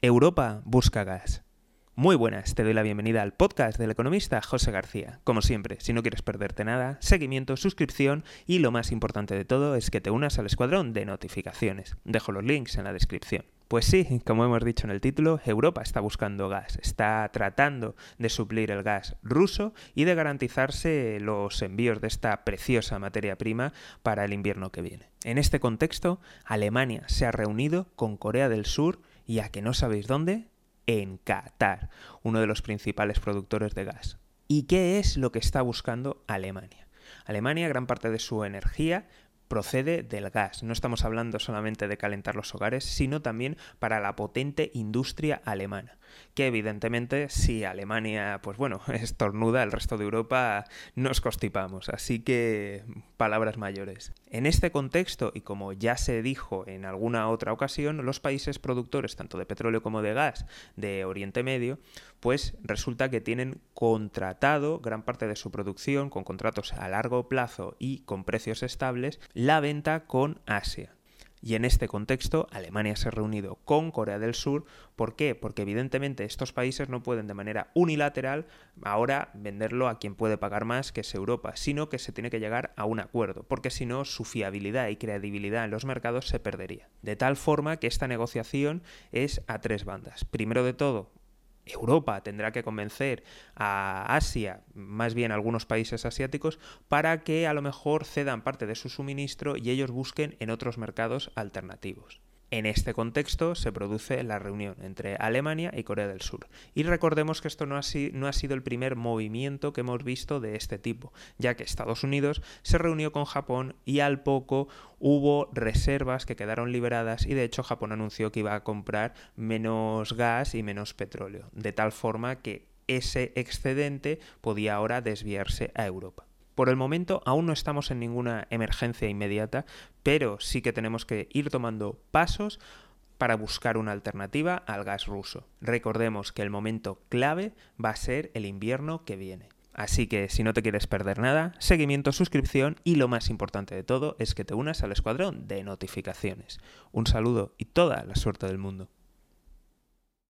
Europa busca gas. Muy buenas, te doy la bienvenida al podcast del economista José García. Como siempre, si no quieres perderte nada, seguimiento, suscripción y lo más importante de todo es que te unas al escuadrón de notificaciones. Dejo los links en la descripción. Pues sí, como hemos dicho en el título, Europa está buscando gas, está tratando de suplir el gas ruso y de garantizarse los envíos de esta preciosa materia prima para el invierno que viene. En este contexto, Alemania se ha reunido con Corea del Sur y a que no sabéis dónde, en Qatar, uno de los principales productores de gas. ¿Y qué es lo que está buscando Alemania? Alemania, gran parte de su energía procede del gas. No estamos hablando solamente de calentar los hogares, sino también para la potente industria alemana. Que evidentemente si Alemania, pues bueno, estornuda, el resto de Europa nos constipamos. Así que palabras mayores. En este contexto, y como ya se dijo en alguna otra ocasión, los países productores tanto de petróleo como de gas de Oriente Medio, pues resulta que tienen contratado gran parte de su producción con contratos a largo plazo y con precios estables la venta con Asia. Y en este contexto, Alemania se ha reunido con Corea del Sur. ¿Por qué? Porque evidentemente estos países no pueden de manera unilateral ahora venderlo a quien puede pagar más, que es Europa, sino que se tiene que llegar a un acuerdo, porque si no, su fiabilidad y credibilidad en los mercados se perdería. De tal forma que esta negociación es a tres bandas. Primero de todo, Europa tendrá que convencer a Asia, más bien a algunos países asiáticos, para que a lo mejor cedan parte de su suministro y ellos busquen en otros mercados alternativos. En este contexto se produce la reunión entre Alemania y Corea del Sur. Y recordemos que esto no ha, sido el primer movimiento que hemos visto de este tipo, ya que Estados Unidos se reunió con Japón y al poco hubo reservas que quedaron liberadas y de hecho Japón anunció que iba a comprar menos gas y menos petróleo, de tal forma que ese excedente podía ahora desviarse a Europa. Por el momento aún no estamos en ninguna emergencia inmediata, pero sí que tenemos que ir tomando pasos para buscar una alternativa al gas ruso. Recordemos que el momento clave va a ser el invierno que viene. Así que si no te quieres perder nada, seguimiento, suscripción y lo más importante de todo es que te unas al escuadrón de notificaciones. Un saludo y toda la suerte del mundo.